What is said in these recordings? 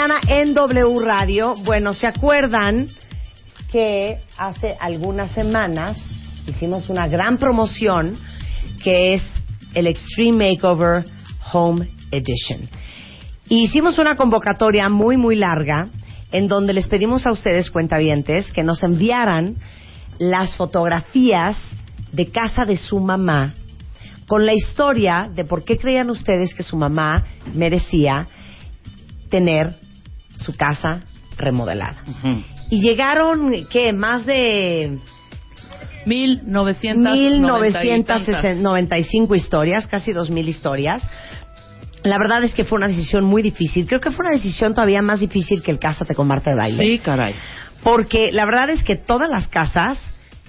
Mañana en W Radio. Bueno, ¿se acuerdan que hace algunas semanas hicimos una gran promoción que es el Extreme Makeover Home Edition? Y hicimos una convocatoria muy, muy larga en donde les pedimos a ustedes, cuentavientes, que nos enviaran las fotografías de casa de su mamá con la historia de por qué creían ustedes que su mamá merecía tener su casa remodelada. Y llegaron, ¿qué? Más de... 1995 historias, casi 2000 historias. La verdad es que fue una decisión muy difícil. Creo que fue una decisión todavía más difícil que el Cásate con Marta de Baile. Sí, caray. Porque la verdad es que todas las casas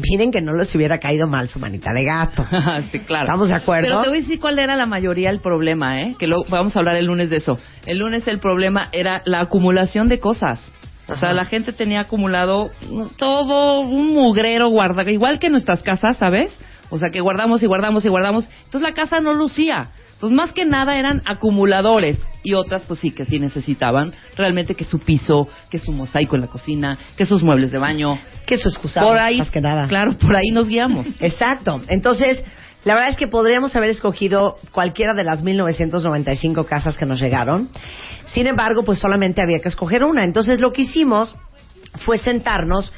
miren que no les hubiera caído mal su manita de gato. sí, claro. ¿Estamos de acuerdo? Pero te voy a decir cuál era la mayoría el problema, ¿eh? Que luego vamos a hablar el lunes de eso. El lunes el problema era la acumulación de cosas. O sea, la gente tenía acumulado todo un mugrero guardado, igual que nuestras casas, ¿sabes? O sea, que guardamos y guardamos y guardamos. Entonces la casa no lucía. Entonces, más que nada eran acumuladores y otras, pues sí, que sí necesitaban realmente que su piso, que su mosaico en la cocina, que sus muebles de baño. Que su excusa. Por ahí, más que nada. Claro, por ahí nos guiamos. Exacto. Entonces, la verdad es que podríamos haber escogido cualquiera de las 1995 casas que nos llegaron. Sin embargo, pues solamente había que escoger una. Entonces, lo que hicimos fue sentarnos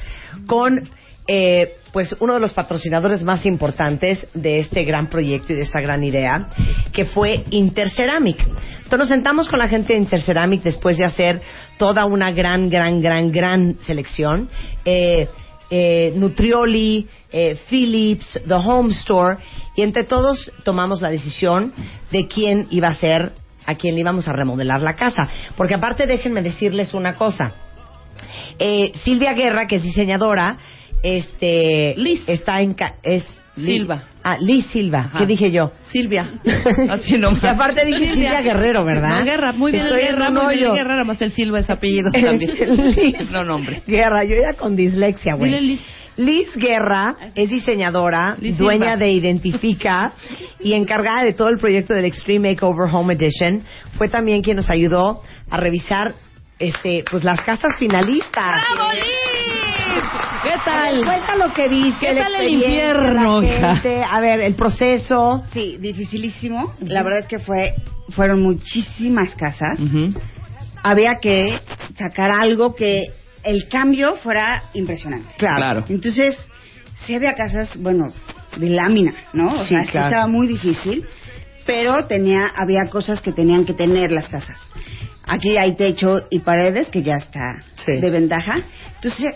con eh, pues uno de los patrocinadores más importantes de este gran proyecto y de esta gran idea, que fue Interceramic. Entonces nos sentamos con la gente de Interceramic después de hacer toda una gran, gran, gran, gran selección. Eh, eh, Nutrioli, eh, Philips, The Home Store, y entre todos tomamos la decisión de quién iba a ser, a quién le íbamos a remodelar la casa. Porque aparte déjenme decirles una cosa. Eh, Silvia Guerra, que es diseñadora, este Liz. está en ca- es Liz- Silva. Ah, Liz Silva. Ajá. ¿Qué dije yo? Silvia. Así nomás. Y aparte dije Silvia Guerrero, ¿verdad? No, Guerra, muy bien Estoy el Guerra, muy bien. Guerra, nada más el Silva es apellido también. Liz no nombre. Guerra, yo ya con dislexia, güey. Liz. Liz Guerra es diseñadora, Liz dueña Silva. de Identifica y encargada de todo el proyecto del Extreme Makeover Home Edition. Fue también quien nos ayudó a revisar este pues las casas finalistas. ¡Bravo, Liz! ¿Qué tal? Cuenta lo que viste, ¿Qué tal el infierno, hija? a ver, el proceso. Sí, dificilísimo. La verdad es que fue fueron muchísimas casas. Había que sacar algo que el cambio fuera impresionante. Claro. Claro. Entonces, sí había casas, bueno, de lámina, ¿no? O Sí, sea, sí estaba muy difícil, pero tenía había cosas que tenían que tener las casas. Aquí hay techo y paredes que ya está Sí. de ventaja. Entonces,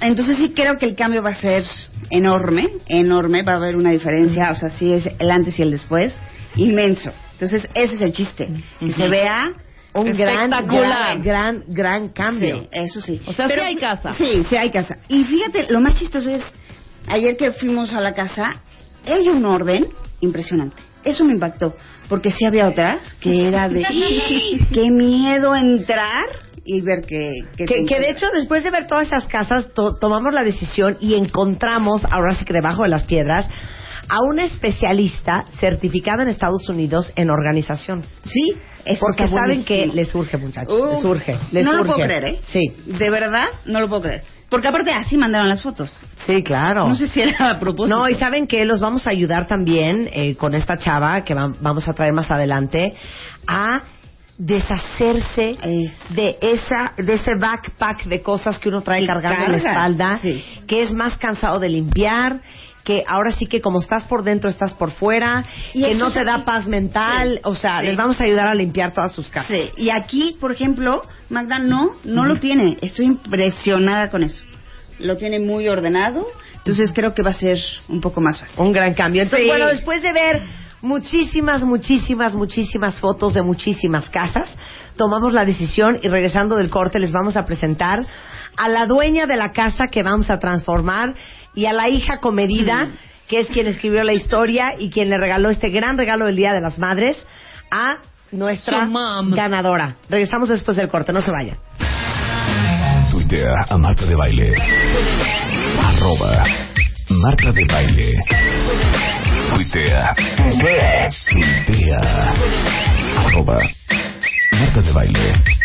entonces sí creo que el cambio va a ser enorme, enorme, va a haber una diferencia, o sea, sí es el antes y el después, inmenso. Entonces, ese es el chiste, que se vea Un gran, Espectacular. gran, gran, gran cambio. Sí, eso sí. O sea, sí hay casa. Sí, sí hay casa. Y fíjate, lo más chistoso es, ayer que fuimos a la casa, hay un orden impresionante. Eso me impactó, porque sí había otras que era de, qué miedo entrar y ver que... Que, que de hecho, después de ver todas esas casas, to- tomamos la decisión y encontramos, ahora sí que debajo de las piedras, a una especialista certificada en Estados Unidos en organización. Sí, eso Porque saben que les urge, muchachos. Uf, les urge. les no lo puedo creer, ¿eh? Sí, De verdad, no lo puedo creer. Porque aparte así mandaron las fotos. sí, claro. No sé si era a propósito. No, y saben que los vamos a ayudar también eh, con esta chava que va- vamos a traer más adelante a deshacerse Es- de esa de ese backpack de cosas que uno trae cargando en la espalda, sí. que es más cansado de limpiar, que ahora sí que como estás por dentro, estás por fuera, Y que no te da paz mental, o sea, Sí. les vamos a ayudar a limpiar todas sus casas. Sí, y aquí, por ejemplo, Magda no, no lo tiene. Estoy impresionada con eso. Lo tiene muy ordenado, entonces creo que va a ser un poco más fácil. Un gran cambio. Entonces, Sí. bueno, después de ver muchísimas, muchísimas, muchísimas fotos de muchísimas casas, tomamos la decisión y regresando del corte les vamos a presentar a la dueña de la casa que vamos a transformar y a la hija comedida, que es quien escribió la historia y quien le regaló este gran regalo del Día de las Madres a nuestra ganadora. Regresamos después del corte, no se vayan. Tuitea a Marta de Baile. Arroba Marta de Baile. Tuitea. Tuitea. Arroba Marta de Baile.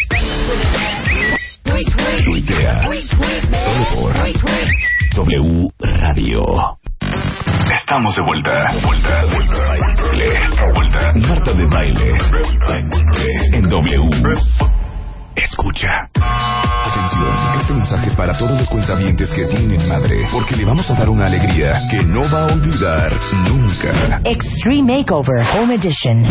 Estamos de vuelta. Vuelta, vuelta, baile. Vuelta. Marta de Baile. En W. Escucha. Atención, este mensaje es para todos los cuentavientes que tienen madre, porque le vamos a dar una alegría que no va a olvidar nunca. Extreme Makeover Home Edition.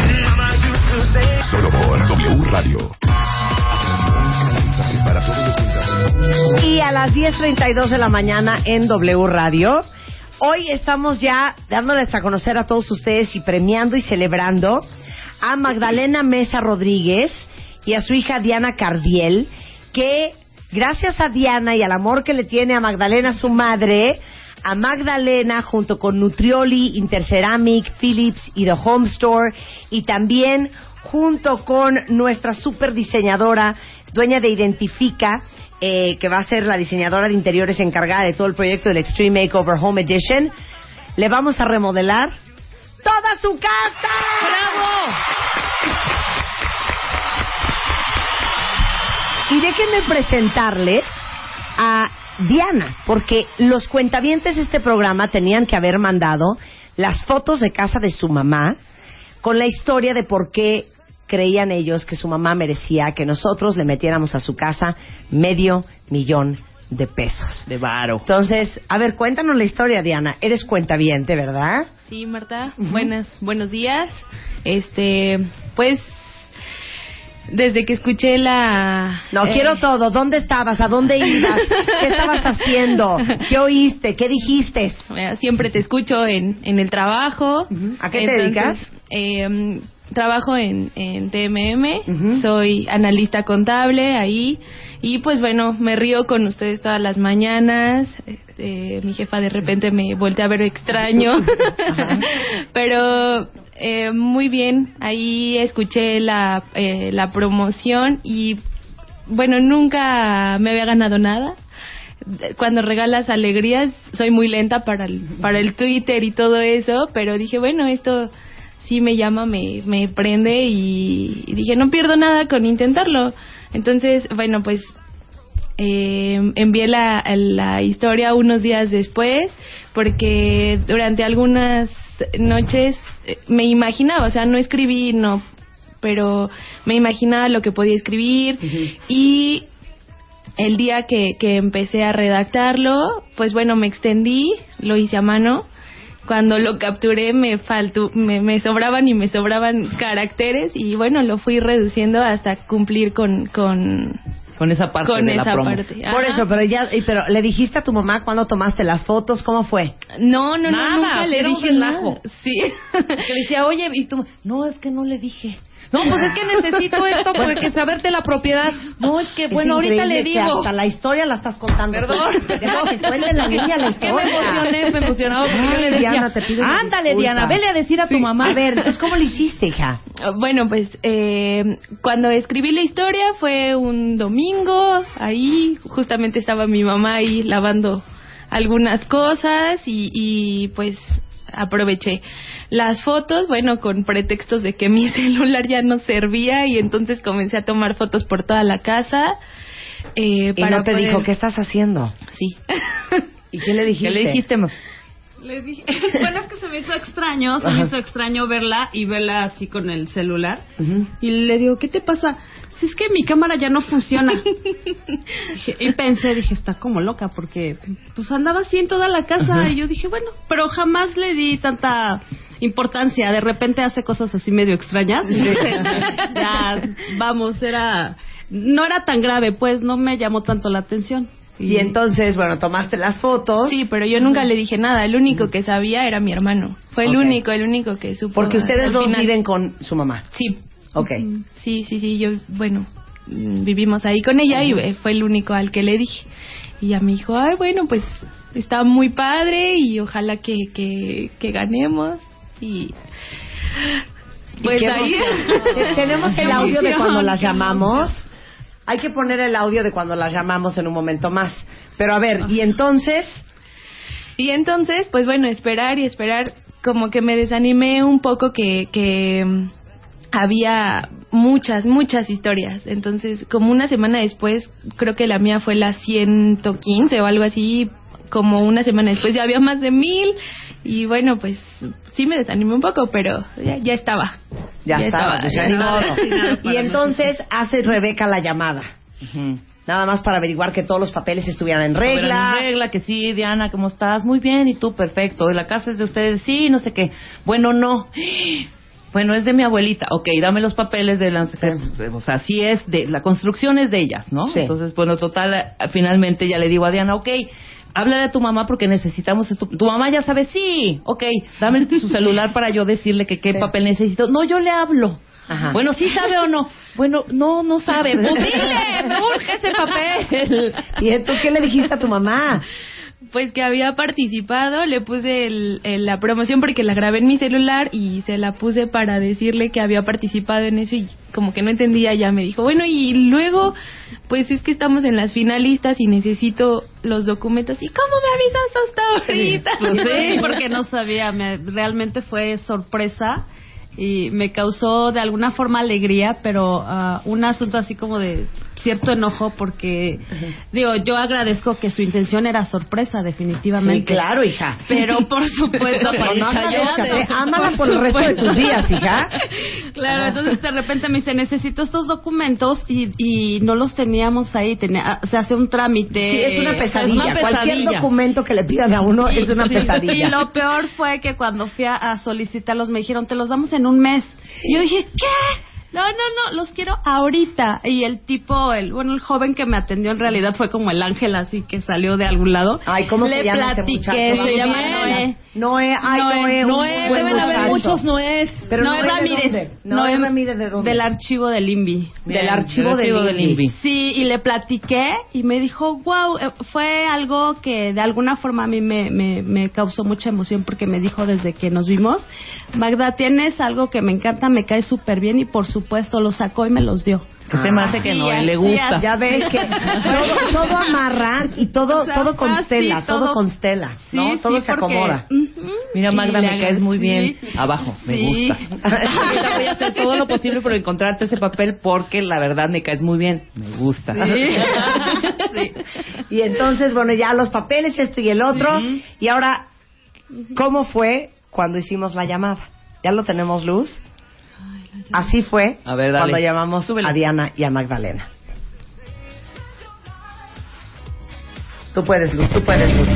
Solo por W Radio. Atención, este mensaje es para todos los cuentavientes. Y a las 10.32 de la mañana en W Radio. Hoy estamos ya dándoles a conocer a todos ustedes y premiando y celebrando a Magdalena Mesa Rodríguez y a su hija Diana Cardiel, que gracias a Diana y al amor que le tiene a Magdalena su madre, a Magdalena junto con Nutrioli, Interceramic, Philips y The Home Store y también junto con nuestra super diseñadora, dueña de Identifica, eh, que va a ser la diseñadora de interiores encargada de todo el proyecto del Extreme Makeover Home Edition, le vamos a remodelar toda su casa. ¡Bravo! Y déjenme presentarles a Diana, porque los cuentavientes de este programa tenían que haber mandado las fotos de casa de su mamá con la historia de por qué creían ellos que su mamá merecía que nosotros le metiéramos a su casa medio millón de pesos. De varo. Entonces, a ver, cuéntanos la historia, Diana. Eres cuentaviente, ¿verdad? Sí, Marta. Buenas, buenos días. Este, pues desde que escuché la No, eh, quiero todo. ¿Dónde estabas? ¿A dónde ibas? ¿Qué estabas haciendo? ¿Qué oíste? ¿Qué dijiste? eh, siempre te escucho en, en el trabajo. ¿A qué te dedicas? eh, trabajo en, en TMM, soy analista contable ahí y pues bueno, me río con ustedes todas las mañanas. eh, eh, mi jefa de repente me voltea a ver extraño, pero eh, muy bien, ahí escuché la, eh, la promoción y bueno, nunca me había ganado nada cuando regalas alegrías soy muy lenta para el, para el Twitter y todo eso, pero dije, bueno, esto sí me llama, me, me prende y, y dije, no pierdo nada con intentarlo. Entonces, bueno, pues eh, envié la, la historia unos días después porque durante algunas noches eh, me imaginaba, o sea, no escribí, no, pero me imaginaba lo que podía escribir y el día que, que empecé a redactarlo, pues bueno, me extendí, lo hice a mano. Cuando lo capturé me faltó, me, me sobraban y me sobraban caracteres y bueno, lo fui reduciendo hasta cumplir con, con, Con esa parte con de la promo. parte. Por eso, pero ya, y- pero le dijiste a tu mamá cuando tomaste las fotos, ¿cómo fue? No, no, Nada, no, nunca le dije nada. Sí. Que le decía, oye, y tú, no, es que no le dije. No, pues es que necesito esto porque saberte la propiedad. No, es que, Es bueno, ahorita le increíble que digo. Hasta la historia la estás contando. Perdón. Deja que cuente la niña la Es que historia. me emocioné, me emocionaba porque yo Ay, decía, Diana, te pido ándale, disculpa". Diana, vele a decir a tu mamá. A ver, entonces, ¿cómo le hiciste, hija? Bueno, pues eh, cuando escribí la historia fue un domingo, ahí justamente estaba mi mamá ahí lavando algunas cosas y, y pues aproveché las fotos, bueno, con pretextos de que mi celular ya no servía y entonces comencé a tomar fotos por toda la casa. Eh, Y para no te poder- dijo, ¿qué estás haciendo? Sí. ¿Y qué le dijiste? ¿Qué le dijiste, ma? Le dije, bueno, es que se me hizo extraño, se me hizo extraño verla y verla así con el celular. Y le digo, ¿qué te pasa? Si es que mi cámara ya no funciona. Dije- y pensé, dije, está como loca porque pues andaba así en toda la casa y yo dije, bueno, pero jamás le di tanta importancia. De repente hace cosas así medio extrañas. Ya, vamos, era, no era tan grave, pues no me llamó tanto la atención. Y entonces, bueno, tomaste las fotos. Sí, pero yo nunca le dije nada. El único que sabía era mi hermano. Fue el único, el único que supo. Porque ustedes dos final. viven con su mamá. Sí. Ok. Sí, sí, sí. Yo, bueno, mm, vivimos ahí con ella y eh, fue el único al que le dije. Y ya me dijo, ay, bueno, pues está muy padre y ojalá que, que, que ganemos. Y. Pues ahí. Te- Tenemos el audio de cuando las llamamos. Hay que poner el audio de cuando las llamamos en un momento más. Pero a ver, y entonces, Y entonces, pues bueno, esperar y esperar, como que me desanimé un poco que, que mm, había muchas, muchas historias. Entonces, como una semana después, creo que la mía fue la 115 o algo así, como una semana después ya había más de mil. Y bueno, pues sí me desanimé un poco, pero ya, ya estaba. ya, pues ya modo. Y entonces hace Rebeca la llamada. Nada más para averiguar que todos los papeles estuvieran en regla. Estuvieran en regla, que sí, Diana, ¿cómo estás? Muy bien, ¿y tú? Perfecto. ¿La casa es de ustedes? Sí, no sé qué. Bueno, no. Bueno, es de mi abuelita. Ok, dame los papeles de la... O sea, sí es de... La construcción es de ellas, ¿no? Sí. Entonces, bueno, total, eh, finalmente ya le digo a Diana, ok, habla de tu mamá porque necesitamos... Tu, tu mamá ya sabe, sí, ok, dame su celular para yo decirle que qué papel necesito. No, yo le hablo. Ajá. Bueno, ¿sí sabe o no? Bueno, no, no sabe. Pues dile, urge ese papel. ¿Y entonces qué le dijiste a tu mamá? Pues que había participado, le puse el- el- la promoción porque la grabé en mi celular y se la puse para decirle que había participado en eso y como que no entendía ya me dijo, bueno, y luego pues es que estamos en las finalistas y necesito los documentos. ¿Y cómo me avisas hasta ahorita? Pues sí, porque no sabía, me- realmente fue sorpresa y me causó de alguna forma alegría, pero ah, un asunto así como de cierto enojo porque digo, yo agradezco que su intención era sorpresa Sí, definitivamente. claro, hija. Pero por supuesto, agradezcas, ¿eh? Ámala por el resto de tus días, hija. Claro, entonces de repente me dice, necesito estos documentos y, y no los teníamos ahí, tenía, se hace un trámite. Sí, es una pesadilla. una Cualquier pesadilla. documento que le pidan a uno es una Sí, pesadilla. Y lo peor fue que cuando fui a, a solicitarlos me dijeron, te los damos en un mes. Y yo dije, ¿qué? No, no, no, los quiero ahorita. Y el tipo, el bueno, el joven que me atendió en realidad fue como el ángel así que salió de algún lado. Ay, ¿cómo Le se llama platiqué, muchacho? se llama. Noé. Noé, ay, Noé, Noé, Noé, deben haber muchos Noés. Pero Noé Noé, ¿de Ramírez. Noé Ramírez, ¿de dónde? Del archivo del INVI. Del archivo del archivo del del INVI. INVI. Sí, y le platiqué y me dijo, wow, eh, fue algo que de alguna forma a mí me, me, me causó mucha emoción porque me dijo desde que nos vimos, Magda, tienes algo que me encanta, me cae súper bien y por supuesto lo sacó y me los dio. Que se me hace que Sí, no, así le gusta. Ya ves que todo, todo amarra y todo, O sea, todo así, constela, todo, todo- constela, Sí, ¿no? todo sí, se porque- acomoda. Mira, Magda, me caes muy bien. Abajo, me Sí. gusta. Ahorita voy a hacer todo lo posible por encontrarte ese papel porque la verdad me caes muy bien. Me gusta. Sí. Y entonces, bueno, ya los papeles, esto y el otro. Y ahora, ¿cómo fue cuando hicimos la llamada? ¿Ya lo tenemos, Luz? Así fue A ver, cuando llamamos Súbele. a Diana y a Magdalena. Tú puedes, Luz, tú puedes, Luz.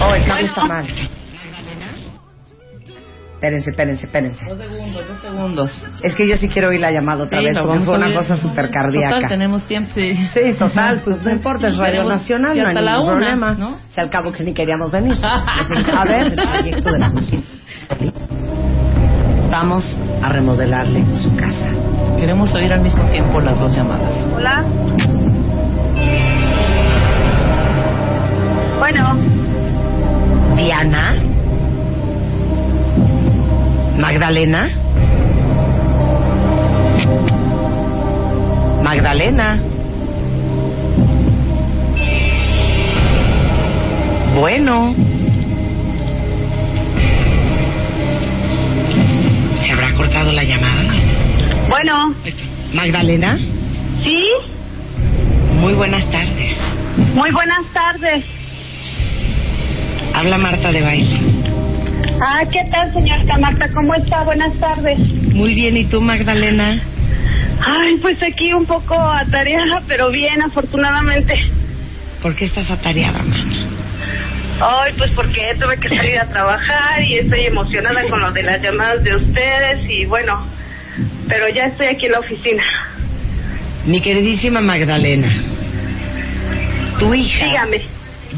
Oh, el cambio está mal. Espérense, espérense, espérense. Dos segundos, dos segundos. Es que yo sí quiero oír la llamada otra Sí, vez porque fue una oír. cosa súper cardíaca. Total, tenemos tiempo. Sí. Sí, total, pues no importa, es Radio Nacional, no hay hasta la ningún una, problema. ¿no? Si al cabo que ni queríamos venir. Entonces, a ver, el proyecto de la cocina. Vamos a remodelarle su casa. Queremos oír al mismo tiempo las dos llamadas. Hola. Bueno, Diana. Magdalena. Magdalena. Bueno. Magdalena, sí, muy buenas tardes. muy buenas tardes. Habla Marta de baile. Ah, ¿qué tal, señorita Marta? ¿Cómo está? Buenas tardes. Muy bien, ¿y tú, Magdalena? Ay, pues aquí un poco atareada, pero bien, afortunadamente. ¿Por qué estás atareada, mamá? Ay, pues porque tuve que salir a trabajar y estoy emocionada con lo de las llamadas de ustedes y bueno, pero ya estoy aquí en la oficina. Mi queridísima Magdalena, tu hija Dígame,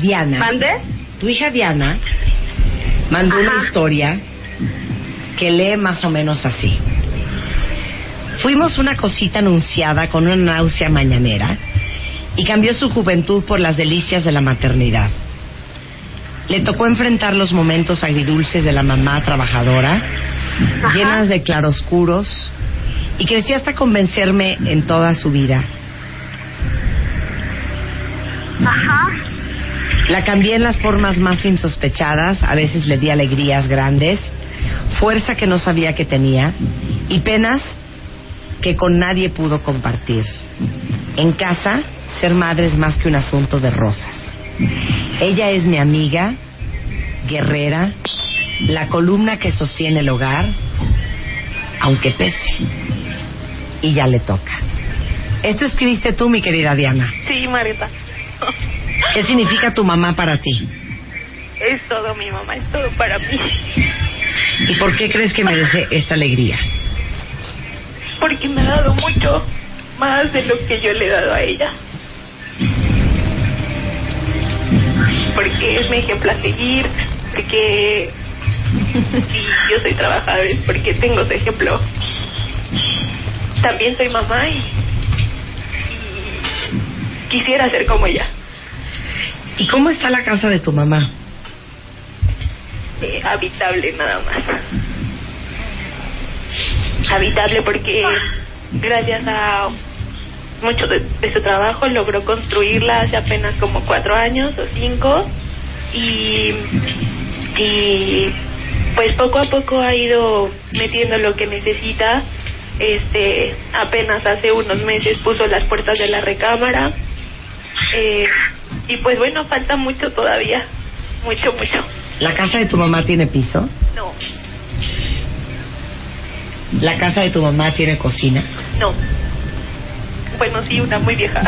Diana, ¿mande? tu hija Diana mandó una historia que lee más o menos así. Fuimos una cosita anunciada con una náusea mañanera y cambió su juventud por las delicias de la maternidad. Le tocó enfrentar los momentos agridulces de la mamá trabajadora, Ajá. llenas de claroscuros, y creció hasta convencerme en toda su vida. Ajá. La cambié en las formas más insospechadas, a veces le di alegrías grandes, fuerza que no sabía que tenía y penas que con nadie pudo compartir. En casa, ser madre es más que un asunto de rosas. Ella es mi amiga, guerrera, la columna que sostiene el hogar, aunque pese. Y ya le toca. Esto escribiste tú, mi querida Diana. Sí, Marita. ¿Qué significa tu mamá para ti? Es todo mi mamá, es todo para mí. ¿Y por qué crees que merece esta alegría? Porque me ha dado mucho más de lo que yo le he dado a ella. Porque es mi ejemplo a seguir, porque si yo soy trabajadora es porque tengo su ejemplo. También soy mamá y, y quisiera ser como ella. ¿Y cómo está la casa de tu mamá? Eh, habitable nada más. Habitable porque gracias a mucho de, de su trabajo logró construirla hace apenas como cuatro años o cinco y, y pues poco a poco ha ido metiendo lo que necesita. Este apenas hace unos meses puso las puertas de la recámara eh, y pues bueno falta mucho todavía, mucho mucho. ¿La casa de tu mamá tiene piso? No, ¿La casa de tu mamá tiene cocina? no. Bueno, sí, una muy vieja.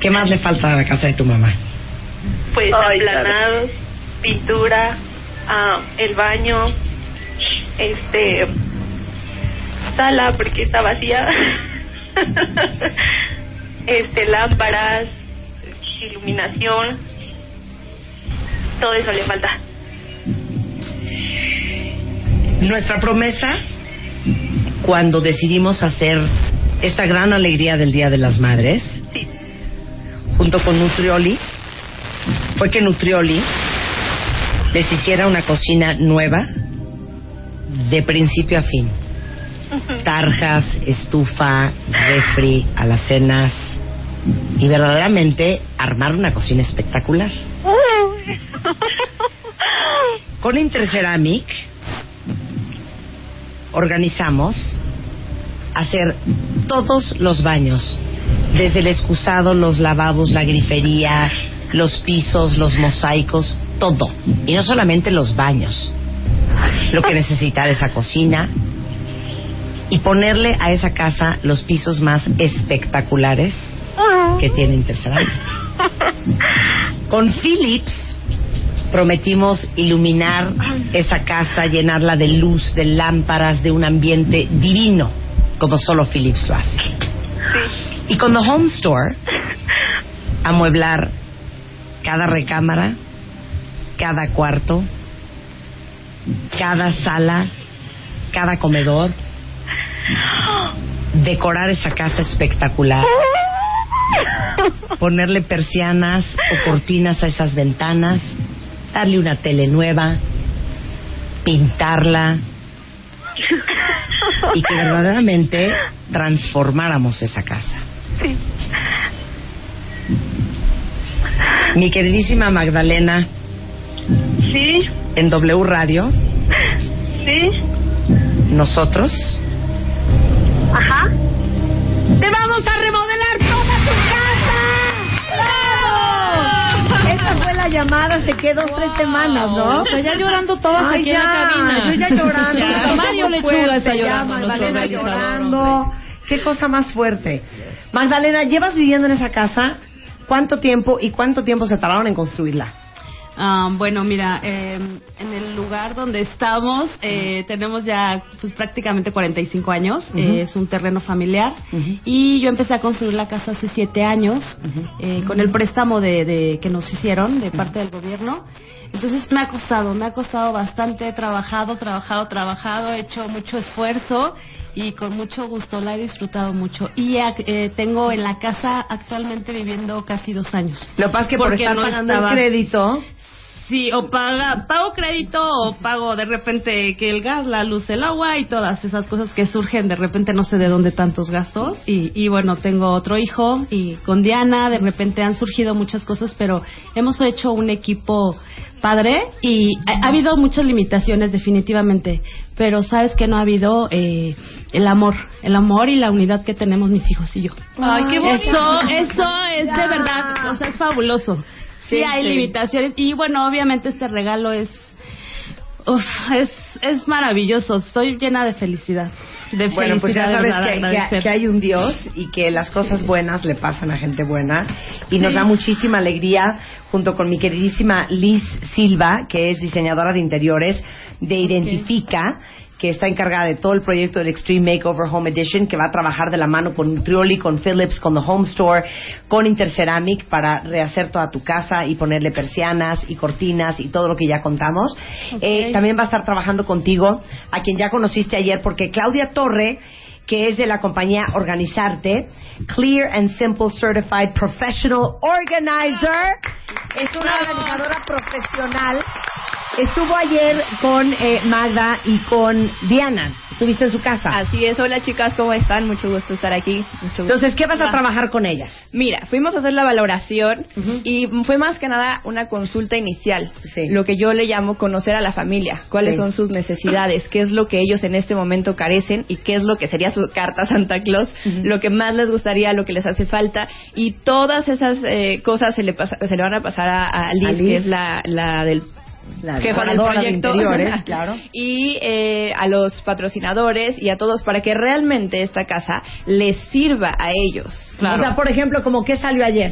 ¿Qué más le falta a la casa de tu mamá? pues Ay, aplanados, pintura, ah, el baño, este, sala porque está vacía, este, lámparas, iluminación, todo eso le falta. Nuestra promesa, cuando decidimos hacer esta gran alegría del Día de las Madres, Sí, junto con Nutrioli, fue que Nutrioli les hiciera una cocina nueva de principio a fin. Tarjas, estufa, refri, alacenas y verdaderamente armar una cocina espectacular. Con Interceramic organizamos hacer todos los baños, desde el excusado, los lavabos, la grifería, los pisos, los mosaicos, todo. Y no solamente los baños, lo que necesita esa cocina y ponerle a esa casa los pisos más espectaculares que tiene Interceramic. Con Philips prometimos iluminar esa casa, llenarla de luz, de lámparas, de un ambiente divino, como solo Philips lo hace. Y con The Home Store, amueblar cada recámara, cada cuarto, cada sala, cada comedor, decorar esa casa espectacular, ponerle persianas o cortinas a esas ventanas, darle una tele nueva, pintarla y que verdaderamente transformáramos esa casa. Mi queridísima Magdalena, en W Radio, sí, nosotros ajá. te vamos a remodelar toda tu casa. ¡Bravo! Esta llamada se quedó tres semanas, ¿no? O sea, ya llorando todas Ay, aquí en la ya, cabina. Yo ya llorando. Ya, Mario Lechuga está ya, llorando. Magdalena llorando. Qué cosa más fuerte. Magdalena, ¿llevas viviendo en esa casa? ¿Cuánto tiempo y cuánto tiempo se tardaron en construirla? Ah, bueno, mira, eh, en el lugar donde estamos eh, tenemos ya pues, prácticamente 45 años. Ujú. Eh, es un terreno familiar. Y yo empecé a construir la casa hace siete años eh, con el préstamo de, de- que nos hicieron de parte del gobierno. Entonces me ha costado, me ha costado bastante. He trabajado, trabajado, trabajado, he hecho mucho esfuerzo y con mucho gusto la he disfrutado mucho. Y ac- eh, tengo en la casa actualmente viviendo casi dos años. Lo que pasa es que por Porque estar no pagando estaba- el crédito, Sí, o paga, pago crédito o pago de repente que el gas, la luz, el agua y todas esas cosas que surgen de repente no sé de dónde tantos gastos. Y, y bueno tengo otro hijo y con Diana de repente han surgido muchas cosas pero hemos hecho un equipo padre y ha, ha habido muchas limitaciones definitivamente pero sabes que no ha habido eh, el amor el amor y la unidad que tenemos mis hijos y yo. Ay, qué bonito. eso eso es de verdad o sea es fabuloso sí, Sí, hay sí. limitaciones. Y bueno obviamente este regalo es uf, es es maravilloso. Estoy llena de felicidad. De bueno, pues ya sabes que, que hay un Dios y que las cosas buenas le pasan a gente buena. Y nos da muchísima alegría, junto con mi queridísima Liz Silva, que es diseñadora de interiores de Identifica, que está encargada de todo el proyecto del Extreme Makeover Home Edition, que va a trabajar de la mano con Nutrioli, con Philips, con The Home Store, con Interceramic para rehacer toda tu casa y ponerle persianas y cortinas y todo lo que ya contamos. Eh, también va a estar trabajando contigo, a quien ya conociste ayer, porque Claudia Torre que es de la compañía Organizarte, Clear and Simple Certified Professional Organizer. Es una organizadora profesional. Estuvo ayer con eh, Magda y con Diana. Estuviste en su casa. Así es, hola chicas, ¿cómo están? Mucho gusto estar aquí. Mucho gusto. Entonces, ¿qué vas a trabajar con ellas? Mira, fuimos a hacer la valoración y fue más que nada una consulta inicial. Sí. Lo que yo le llamo conocer a la familia, cuáles Sí. son sus necesidades, qué es lo que ellos en este momento carecen y qué es lo que sería su carta a Santa Claus, lo que más les gustaría, lo que les hace falta y todas esas eh, cosas se le, pasa- se le van a pasar a, a Liz, A Liz. que es la, la del La jefa del de proyecto claro. y eh, a los patrocinadores y a todos para que realmente esta casa les sirva a ellos. O sea, por ejemplo, como qué salió ayer.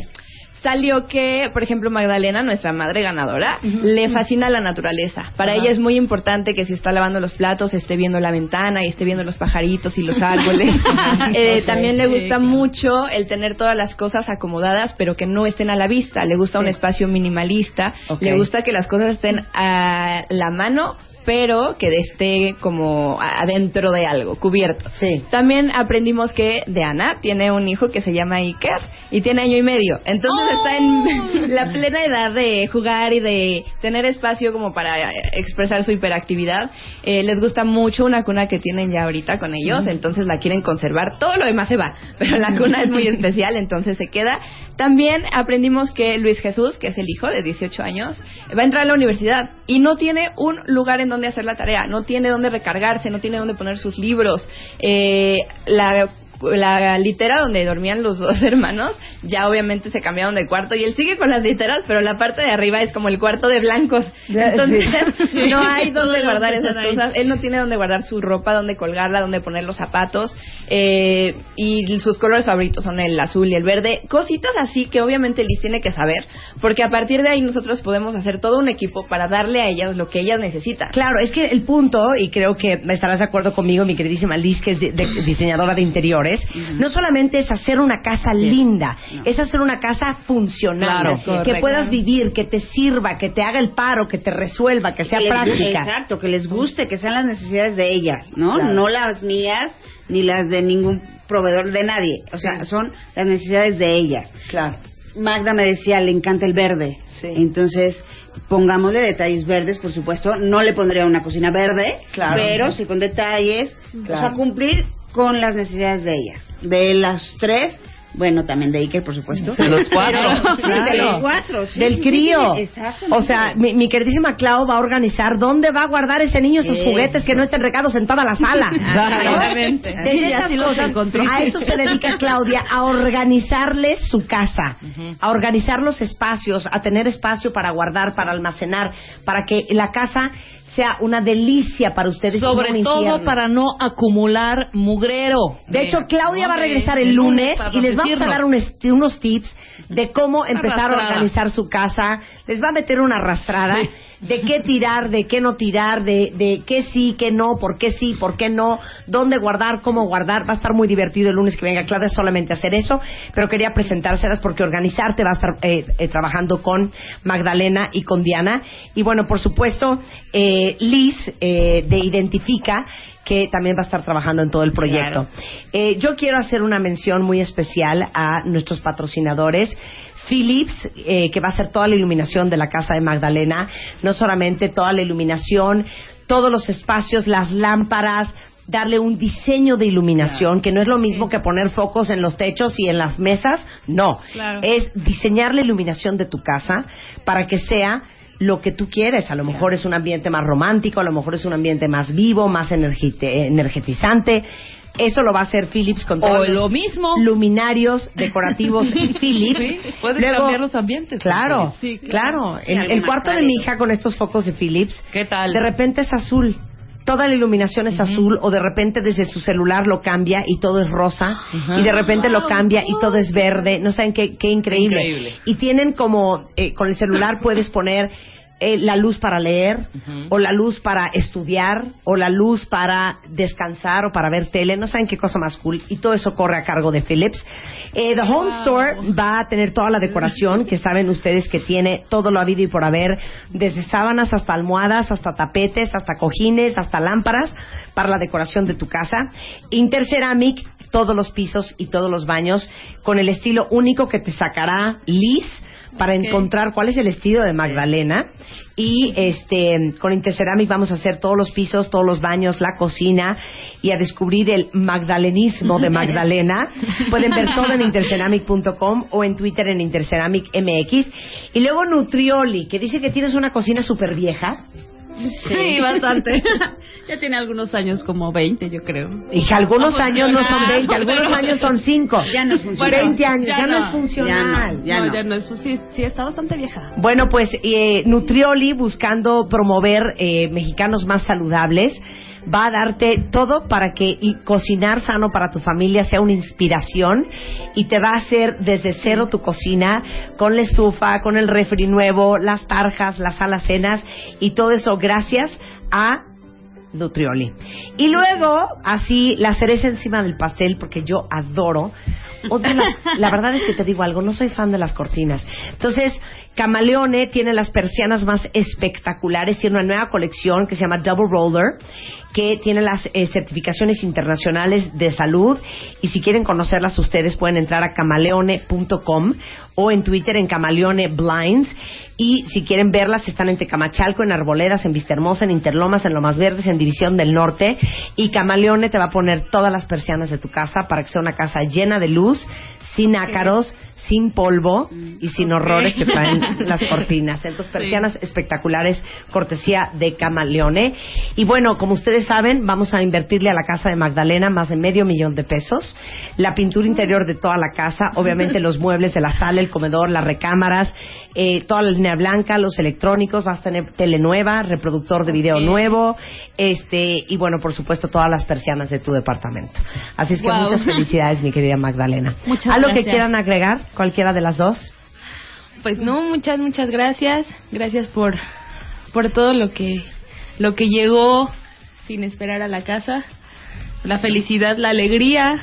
Salió que, por ejemplo, Magdalena, nuestra madre ganadora, le fascina la naturaleza. Para ella es muy importante que si está lavando los platos esté viendo la ventana y esté viendo los pajaritos y los árboles. Eh. También le gusta mucho el tener todas las cosas acomodadas, pero que no estén a la vista. Le gusta un espacio minimalista. Le gusta que las cosas estén a la mano, pero que esté como adentro de algo, cubierto. Sí. También aprendimos que Diana tiene un hijo que se llama Iker y tiene año y medio. Entonces está en la plena edad de jugar y de tener espacio como para expresar su hiperactividad. Eh, les gusta mucho una cuna que tienen ya ahorita con ellos, entonces la quieren conservar. Todo lo demás se va, pero la cuna es muy especial, entonces se queda. También aprendimos que Luis Jesús, que es el hijo de 18 años, va a entrar a la universidad y no tiene un lugar en donde hacer la tarea, no tiene donde recargarse, no tiene donde poner sus libros. Eh, la la litera donde dormían los dos hermanos, ya obviamente se cambiaron de cuarto y él sigue con las literas, pero la parte de arriba es como el cuarto de blancos. Entonces, sí. no hay donde Todo guardar esas cosas. Él no tiene donde guardar su ropa, donde colgarla, donde poner los zapatos. eh, y sus colores favoritos son el azul y el verde. Cositas así que obviamente Liz tiene que saber, porque a partir de ahí nosotros podemos hacer todo un equipo para darle a ellas lo que ellas necesitan. Claro, es que el punto, y creo que estarás de acuerdo conmigo, mi queridísima Liz, que es de- de- diseñadora de interiores, no solamente es hacer una casa linda, es hacer una casa funcional, Claro, que puedas vivir, que te sirva, que te haga el paro, que te resuelva, que sea Que les- práctica. Exacto, que les guste, que sean las necesidades de ellas, ¿no? Claro. No las mías ni las de ningún proveedor de nadie. O sea, son las necesidades de ellas. Claro. Magda me decía, le encanta el verde. Sí. Entonces, pongámosle detalles verdes, por supuesto. No le pondría una cocina verde, Claro. pero sí con detalles. Claro. O sea, cumplir con las necesidades de ellas. De las tres, Bueno, también de Iker, por supuesto. De los cuatro. Pero- sí, de los cuatro. sí, Del crío. sí, exacto. O sea, mi, mi queridísima Clau va a organizar dónde va a guardar ese niño sus Eso. juguetes que no estén regados en toda la sala. Exactamente. De esas cosas, a eso se dedica Claudia, a organizarles su casa, a organizar los espacios, a tener espacio para guardar, para almacenar, para que la casa sea una delicia para ustedes. Sobre todo infierno. para no acumular mugrero. De hecho, Claudia va a regresar el lunes y les vamos a dar un unos tips de cómo empezar a organizar su casa. Les va a meter una arrastrada de qué tirar, de qué no tirar, de, de qué sí, qué no, por qué sí, por qué no, dónde guardar, cómo guardar. Va a estar muy divertido el lunes que venga Claudia solamente a hacer eso, pero quería presentárselas porque organizarte va a estar eh, eh, trabajando con Magdalena y con Diana. Y bueno, por supuesto, eh, Liz eh, de Identifica que también va a estar trabajando en todo el proyecto. Eh, yo quiero hacer una mención muy especial a nuestros patrocinadores. Philips, eh, que va a hacer toda la iluminación de la casa de Magdalena, no solamente toda la iluminación, todos los espacios, las lámparas, darle un diseño de iluminación, que no es lo mismo que poner focos en los techos y en las mesas, no, Claro. es diseñar la iluminación de tu casa para que sea lo que tú quieres. A lo mejor es un ambiente más romántico, a lo mejor es un ambiente más vivo, más energite- energetizante. Eso lo va a hacer Philips con O todos lo los mismo. luminarios decorativos Philips. Sí, puedes Luego- cambiar los ambientes. Claro, Sí, claro. Sí, El, el cuarto de mi hija con estos focos de Philips, ¿Qué tal? de repente es azul. Toda la iluminación es azul o de repente desde su celular lo cambia y todo es rosa y de repente lo cambia y todo es verde. No saben qué, qué increíble. Increíble. Y tienen como, eh, con el celular puedes poner eh, la luz para leer o la luz para estudiar o la luz para descansar o para ver tele. No saben qué cosa más cool. Y todo eso corre a cargo de Philips. Eh, The Home Store va a tener toda la decoración que saben ustedes que tiene todo lo habido y por haber, desde sábanas hasta almohadas, hasta tapetes, hasta cojines, hasta lámparas para la decoración de tu casa. Interceramic, todos los pisos y todos los baños con el estilo único que te sacará Liz para encontrar cuál es el estilo de Magdalena y este con Interceramic vamos a hacer todos los pisos, todos los baños, la cocina y a descubrir el magdalenismo de Magdalena. Pueden ver todo en interceramic.com o en Twitter en Interceramic MX. Y luego Nutrioli, que dice que tienes una cocina súper vieja. Sí, bastante. ya tiene algunos años, como 20, yo creo. Y que algunos No años no son funciona. 20, algunos años son 5. Ya no es funcional. 20 años, ya, ya no, no, es funcional. ya no, ya no, ya es, sí, sí, está bastante vieja. Bueno, pues eh, Nutrioli, buscando promover eh, mexicanos más saludables, va a darte todo para que cocinar sano para tu familia sea una inspiración y te va a hacer desde cero tu cocina con la estufa, con el refri nuevo, las tarjas, las alacenas y todo eso gracias a Nutrioli. Y luego, así, la cereza encima del pastel, porque yo adoro. la verdad es que te digo algo, no soy fan de las cortinas. Entonces, Camaleone tiene las persianas más espectaculares, tiene una nueva colección que se llama Double Roller, que tiene las eh, certificaciones internacionales de salud. Y si quieren conocerlas ustedes, pueden entrar a camaleone.com o en Twitter en Camaleone Blinds. Y si quieren verlas, están en Tecamachalco, en Arboledas, en Vistahermosa, en Interlomas, en Lomas Verdes, en División del Norte. Y Camaleone te va a poner todas las persianas de tu casa para que sea una casa llena de luz, sin ácaros, sin polvo y sin horrores que traen las cortinas. Entonces, persianas espectaculares, cortesía de Camaleone. Y bueno, como ustedes saben, vamos a invertirle a la casa de Magdalena más de medio millón de pesos. La pintura interior de toda la casa, obviamente los muebles de la sala, el comedor, las recámaras, eh, toda la línea blanca, los electrónicos, vas a tener tele nueva, reproductor de video nuevo, este, y bueno, por supuesto, todas las persianas de tu departamento. Así es que Wow. muchas felicidades, mi querida Magdalena. Muchas ¿Algo que gracias. quieran agregar? Cualquiera de las dos. Pues no, muchas, muchas gracias. Gracias por, por todo lo que, lo que llegó sin esperar a la casa. La felicidad, la alegría,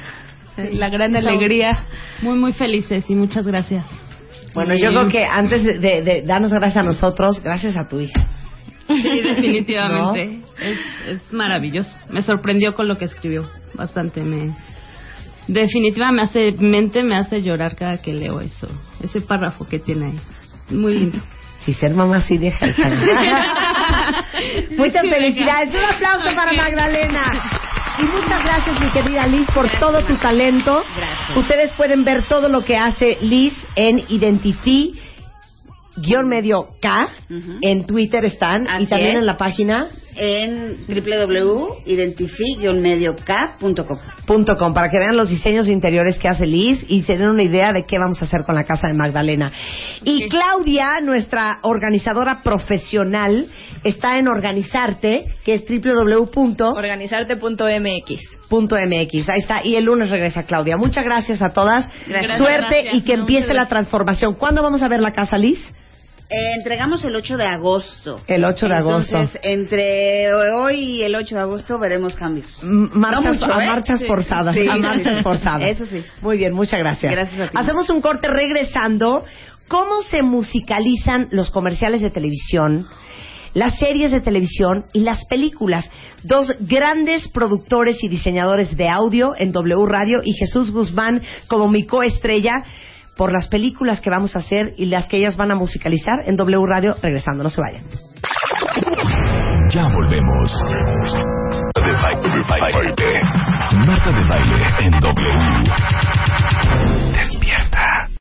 la gran alegría. Muy, muy felices y muchas gracias. Bueno, yo creo que antes de, de- de darnos gracias a nosotros, gracias a tu hija. Sí, definitivamente. Es, es maravilloso. Me sorprendió con lo que escribió. Bastante. Me, definitivamente me hace, mente me hace llorar cada que leo eso. Ese párrafo que tiene ahí. Muy lindo. Si ser mamá sí deja el Muchas felicidades. Un aplauso para Magdalena. Y muchas gracias, mi querida Liz, por todo tu talento. Gracias. Ustedes pueden ver todo lo que hace Liz en Identifi guion medio K en Twitter están y también es. en la página En www.identifi-medio-k.com. punto com para que vean los diseños interiores que hace Liz y se den una idea de qué vamos a hacer con la casa de Magdalena. Y Claudia, nuestra organizadora profesional, está en Organizarte, que es www.mx. Organizarte.mx. Ahí está. Y el lunes regresa Claudia. Muchas gracias a todas. Gracias. Suerte Gracias. y que empiece la transformación. ¿Cuándo vamos a ver la casa, Liz? Eh, entregamos el 8 de agosto. El 8 de agosto. Entonces, entre hoy y el 8 de agosto veremos cambios. M- Marchas, No mucho, a ¿eh? marchas Sí. forzadas. Sí, a marchas forzadas. Eso sí. Muy bien, muchas gracias. Gracias a ti. Hacemos un corte regresando. ¿Cómo se musicalizan los comerciales de televisión? Las series de televisión y las películas. Dos grandes productores y diseñadores de audio en W Radio y Jesús Guzmán como mi coestrella por las películas que vamos a hacer y las que ellas van a musicalizar en W Radio regresando. No se vayan. Ya volvemos. Marta de baile en W.